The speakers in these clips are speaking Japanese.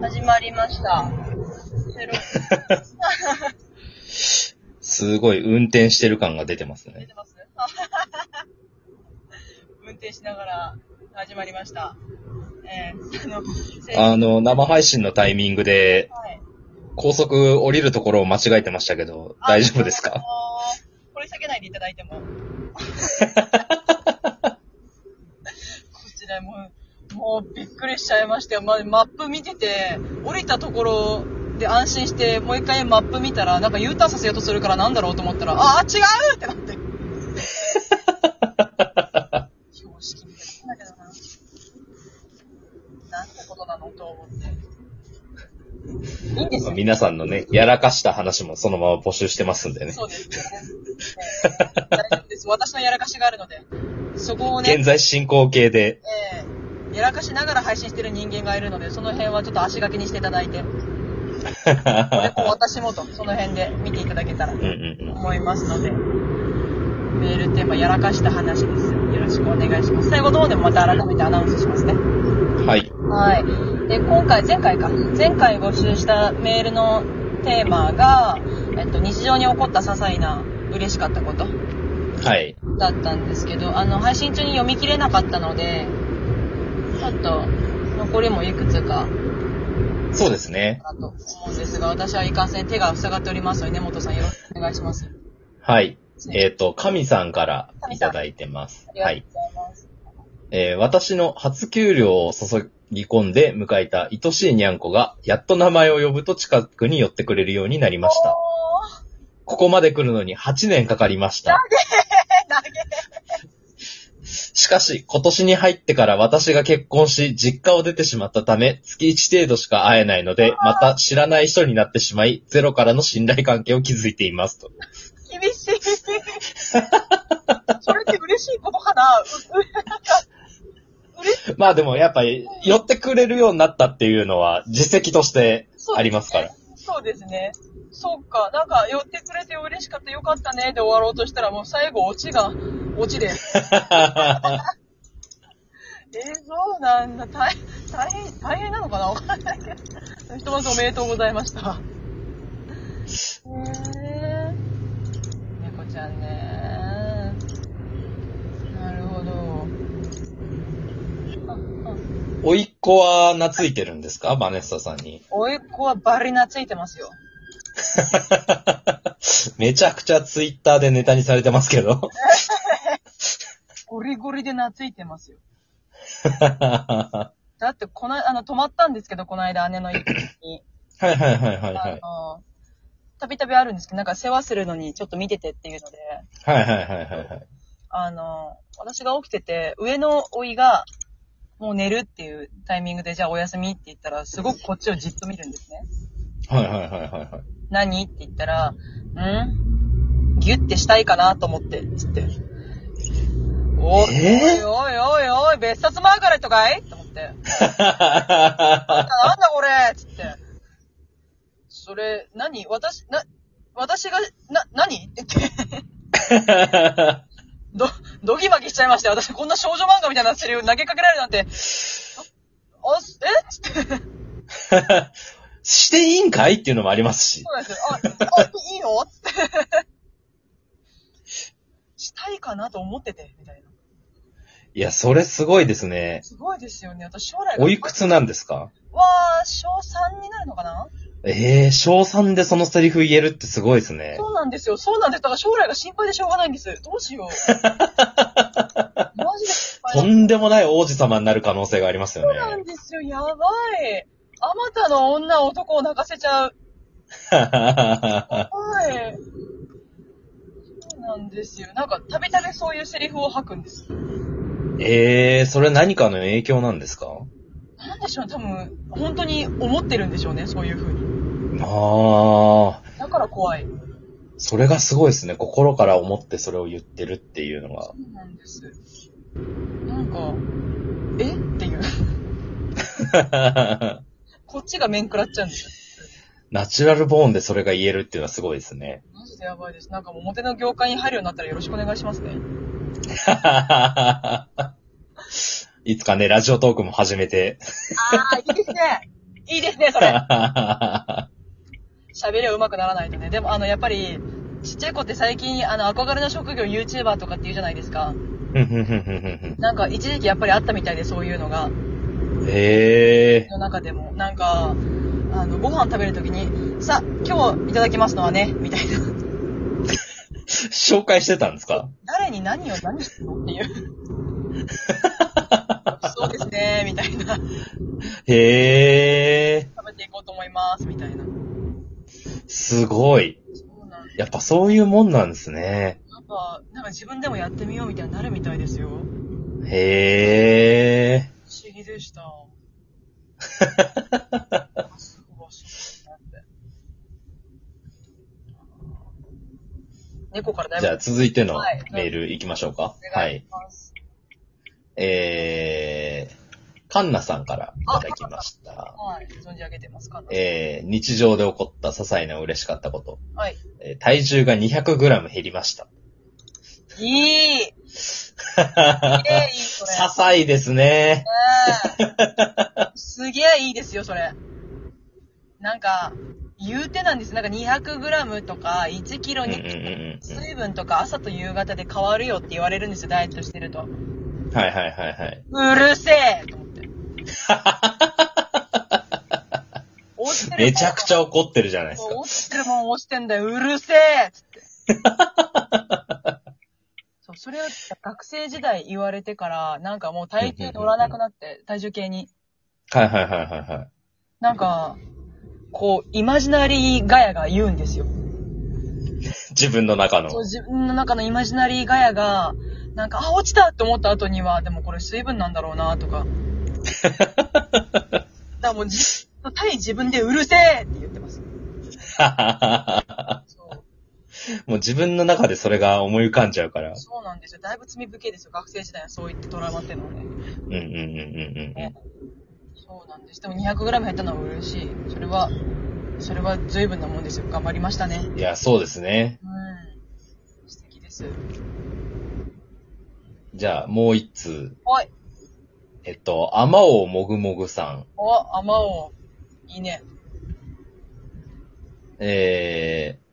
始まりました。すごい運転してる感が出てますね。出てます運転しながら始まりました。えー、あの、せあの、生配信のタイミングで、はい。高速降りるところを間違えてましたけど、大丈夫ですか？あのー掘り下げないでいただいても。こちらもう、もうびっくりしちゃいましたよ。ま、マップ見てて、降りたところで安心して、もう一回マップ見たら、なんか U ターンさせようとするからなんだろうと思ったら、ああ、違うってなって。標識みたいな。だけどな。なんてことなのと思って。いいんですよ。皆さんのね、やらかした話もそのまま募集してますんでね。そうですよね。ね大丈夫です。私のやらかしがあるので、そこをね現、在進行形で、えーやらかしながら配信してる人間がいるので、その辺はちょっと足掛けにしていただいて、俺も私もと、その辺で見ていただけたらと。思いますので、メールテーマ、やらかした話です。よろしくお願いします。最後の方でもまた改めてアナウンスしますね。はい。はい。で、今回、前回か。前回募集したメールのテーマが、えっと、日常に起こった些細な嬉しかったことはい。だったんですけど、あの、配信中に読み切れなかったので、ちょっと、残りもいくつか、そうですね。かと思うんですが、私はいかんせん手が塞がっておりますので、根本さんよろしくお願いします。はい。えっ、と、神さんからいただいてますはい。えー私の初給料を注ぎ込んで迎えた愛しいにゃんこが、やっと名前を呼ぶと近くに寄ってくれるようになりました。おここまで来るのに8年かかりました。げしかし、今年に入ってから私が結婚し、実家を出てしまったため、月1程度しか会えないので、また知らない人になってしまい、ゼロからの信頼関係を築いていますと。厳しい。それって嬉しいことかな？まあでもやっぱり、寄ってくれるようになったっていうのは、実績としてありますから。そうですね。そうか。なんか、寄ってくれて嬉しかった、よかったね、で終わろうとしたら、もう最後、オチが、オチで。えー、そうなんだ。大変、大変、大変なのかな？わかんないけど。ひとまずおめでとうございました。へえー。猫ちゃんねなるほど。おいっ子は懐いてるんですか？バネッサさんに。おいっ子はバリ懐いてますよ。めちゃくちゃツイッターでネタにされてますけど。ゴリゴリで懐いてますよ。は だって、この、あの、泊まったんですけど、この間姉の家に。いはいはいはいはい。あの、たびたびあるんですけど、なんか世話するのにちょっと見ててっていうので、はいはいはいはいはい。あの、私が起きてて、上の甥いが、もう寝るっていうタイミングで、じゃあお休みって言ったら、すごくこっちをじっと見るんですね。はいはいはいはいはい。何？って言ったら、ん？ギュッてしたいかなと思って、つって。おい、えーおいおいおい、別冊マーガレットかい？と思って。なんだこれ？つって。それ、何？私、な、私が、な、何？って言って。ど、ドギマギしちゃいましたよ。私こんな少女漫画みたいなセリフ投げかけられるなんて。あ、え？つって。していいんかいっていうのもありますし。そうなんですよ。あ、あ、いいの？つって。したいかなと思ってて、みたいな。いや、それすごいですね。すごいですよね。私将来が。おいくつなんですか？わー、小3になるのかな？ええー、小3でそのセリフ言えるってすごいですね。そうなんですよ。そうなんです。だから将来が心配でしょうがないんです。どうしよう。マジでとんでもない王子様になる可能性がありますよそうなんね。ですよ。やばい。あまたの女男を泣かせちゃう。はい。そうなんですよ。なんか、たびたびそういうセリフを吐くんです。ええー、それ何かの影響なんですか？なんでしょうね。多分、本当に思ってるんでしょうね。そういう風に。ああ、だから怖い。それがすごいですね。心から思ってそれを言ってるっていうのがそ。うなんです。なんか、え？っていう。こっちが面食らっちゃうんですよ。ナチュラルボーンでそれが言えるっていうのはすごいですね。マジでやばいです。なんかもうモテの業界に入るようになったらよろしくお願いしますね。いつかね、ラジオトークも始めて。ああ、いいですね。いいですね、それ。喋りは上手くならないとね。でも、あの、やっぱり、ちっちゃい子って最近、あの、憧れの職業 YouTuber とかって言うじゃないですか。なんか、一時期やっぱりあったみたいで、そういうのが。へえ。の中でも。なんか、あの、ご飯食べるときに、さ、今日いただきますのはね、みたいな。紹介してたんですか？誰に何を何してるのっていう。そうですね、みたいな。へえ。食べていこうと思います、みたいな。すごい。やっぱそういうもんなんですね。なんか、なんか自分でもやってみようみたいになるみたいですよ。へえ。不思議でした。すごいすごいなって猫からだいぶじゃあ続いてのはいメール行きましょうか。おはい。えー、カンナさんからいただきました。はい。存じ上げてますかえー、日常で起こった些細な嬉しかったこと。はい。えー体重が 200g 減りました。いいええいい。些細ですね。ねえすげえいいですよ、それ。なんか、言うてなんです。なんか 200g とか1キロうんうんにうん水分とか朝と夕方で変わるよって言われるんですよ、ダイエットしてると。うん。はいはいはいはい。うるせえと思って。めちゃくちゃ怒ってるじゃないですか。落ちてるもん落ちてんだよ、うるせえつって。そう、それを学生時代言われてから、なんかもう体重乗らなくなって、体重計に。はいはいはいはいはい。なんか、こう、イマジナリーガヤが言うんですよ。自分の中の。そう、自分の中のイマジナリーガヤが、なんか、あ、落ちたって思った後には、でもこれ水分なんだろうな、とか。だからもうじ、対自分でうるせえって言ってます。もう自分の中でそれが思い浮かんじゃうから。そうなんですよ。だいぶ罪深いですよ。学生時代はそう言ってトラウマっていうのはね。うんうんうんうんうんそうなんです。でも 200g 減ったのは嬉しい。それは、それは随分なもんですよ。頑張りましたね。うん。いや、そうですね。うん。素敵です。じゃあ、もう一通。おい。えっと、アマオもぐもぐさん。お、アマオ。いいね。えー、あ、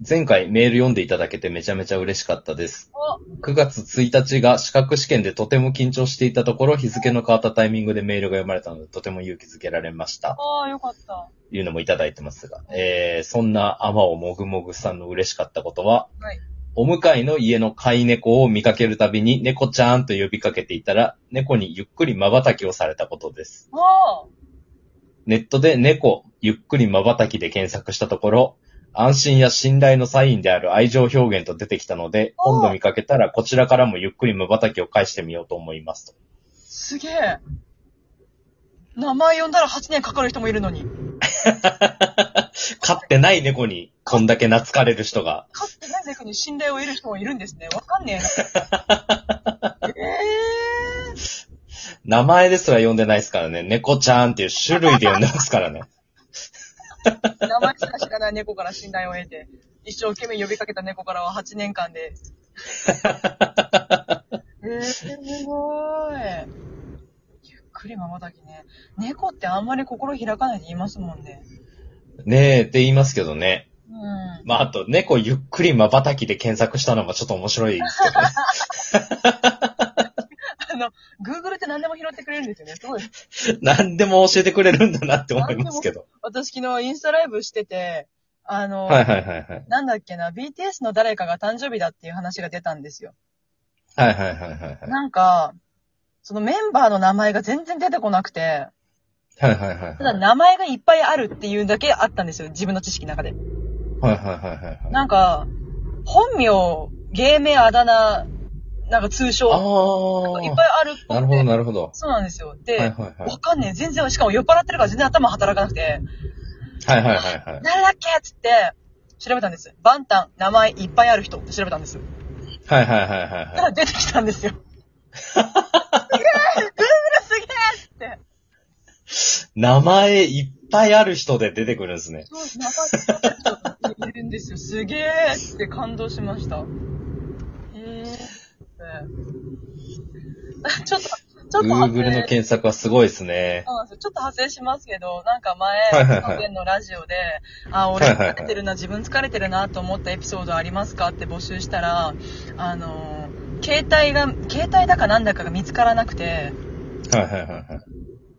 前回メール読んでいただけてめちゃめちゃ嬉しかったです。お、9月1日が資格試験でとても緊張していたところ、日付の変わったタイミングでメールが読まれたので、とても勇気づけられました。ああ、よかった。というのもいただいてますが、えー、そんなアマオもぐもぐさんの嬉しかったことは、はい。お向かいの家の飼い猫を見かけるたびに猫ちゃんと呼びかけていたら、猫にゆっくり瞬きをされたことです。ネットで猫、ゆっくり瞬きで検索したところ、安心や信頼のサインである愛情表現と出てきたので、今度見かけたらこちらからもゆっくり瞬きを返してみようと思いますと。すげえ。名前呼んだら8年かかる人もいるのに。飼ってない猫にこんだけ懐かれる人が。かつてない猫に信頼を得る人もいるんですね。わかんねえな。え 名前ですら呼んでないですからね。猫ちゃんっていう種類で呼んでますからね。ー、名前すら知らない猫から信頼を得て、一生懸命呼びかけた猫からは8年間で。えー、すごい。ゆっくり瞬きね。猫ってあんまり心開かないって言いますもんね。ねえって言いますけどね。うん。まあ、あと、猫ゆっくり瞬きで検索したのもちょっと面白いですけどね。あの、Google って何でも拾ってくれるんですよね。すごい。何でも教えてくれるんだなって思いますけど。私昨日インスタライブしてて、あの、はいはいはいはい。なんだっけな、BTS の誰かが誕生日だっていう話が出たんですよ。はいはいはいはいはい。なんか、そのメンバーの名前が全然出てこなくて、はいはいはいただはい。名前がいっぱいあるっていうだけあったんですよ、自分の知識の中で。はいはいはいはいはい。なんか、本名、芸名、あだ名、なんか通称、あいっぱいあるっぽくてあ。なるほどなるほど。そうなんですよ。で、はいはいはい。わかんねえ。全然、しかも酔っ払ってるから全然頭働かなくて、はいはいはいはい。誰だっけ？っつって、調べたんです。バンタン、名前いっぱいある人って調べたんです。はいはいはいはいたはら出てきたんですよ。すげえ !Google すげえって。い。名前いっぱいある人で出てくるんですね。そう、名前いるんですよ。すげえって感動しました。ちょっと、ちょっと Google の検索はすごいですね。そうなんですよ。ちょっと派生しますけど、なんか前、はいはいはいののラジオで、あ、俺疲れてるな、自分疲れてるなと思ったエピソードありますかって募集したら、あの、携帯が、携帯だかなんだかが見つからなくて、はいはいはいはい。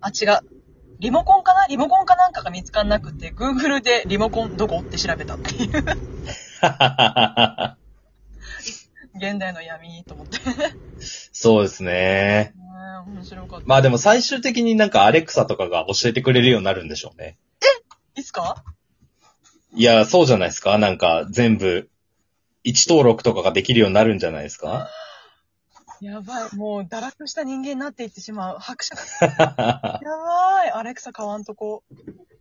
あ、違う。リモコンかな？リモコンかなんかが見つからなくて、Google でリモコンどこ？って調べたっていう、現代の闇と思って。ねそうですね。え面白かった。まあでも最終的になんかアレクサとかが教えてくれるようになるんでしょうね。いつか？いや、そうじゃないですか。なんか全部、位置登録とかができるようになるんじゃないですか？やばい。もう、堕落した人間になっていってしまう。拍手が。やばい。アレクサ買わんとこ。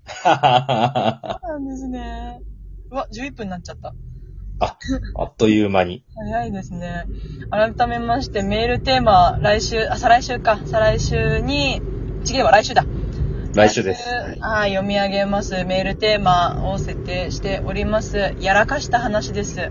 そうなんですね。うわ、11分になっちゃった。あっという間に。早いですね。改めまして、メールテーマ、来週、あ、再来週か。再来週に、次は来週だ。来週です。はい、読み上げます。メールテーマを設定しております。やらかした話です。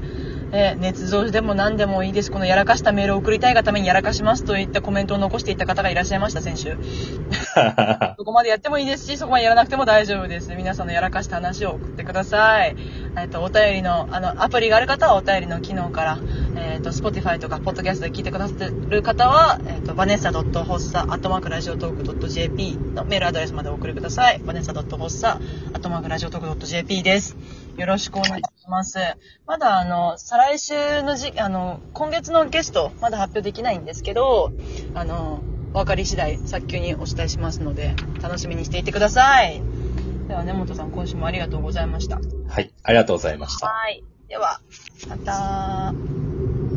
えー、捏造でも何でもいいです。このやらかしたメールを送りたいがためにやらかしますといったコメントを残していた方がいらっしゃいました、先週。そこまでやってもいいですし、そこまでやらなくても大丈夫です。皆さんのやらかした話を送ってください。えっ、と、お便りの、あの、アプリがある方はお便りの機能から、えっ、と、Spotify とか、ポッドキャストで聞いてくださってる方は、えっ、と、バネッサ .hossa.radiotalk.jp のメールアドレスまでお送りください。バネッサ .hossa.radiotalk.jp です。よろしくお願いします。まだ、あの、再来週のじ、あの、今月のゲスト、まだ発表できないんですけど、あの、お分かり次第、早急にお伝えしますので、楽しみにしていてください。では、根本さん、今週もありがとうございました。はい、ありがとうございました。はい。では、また。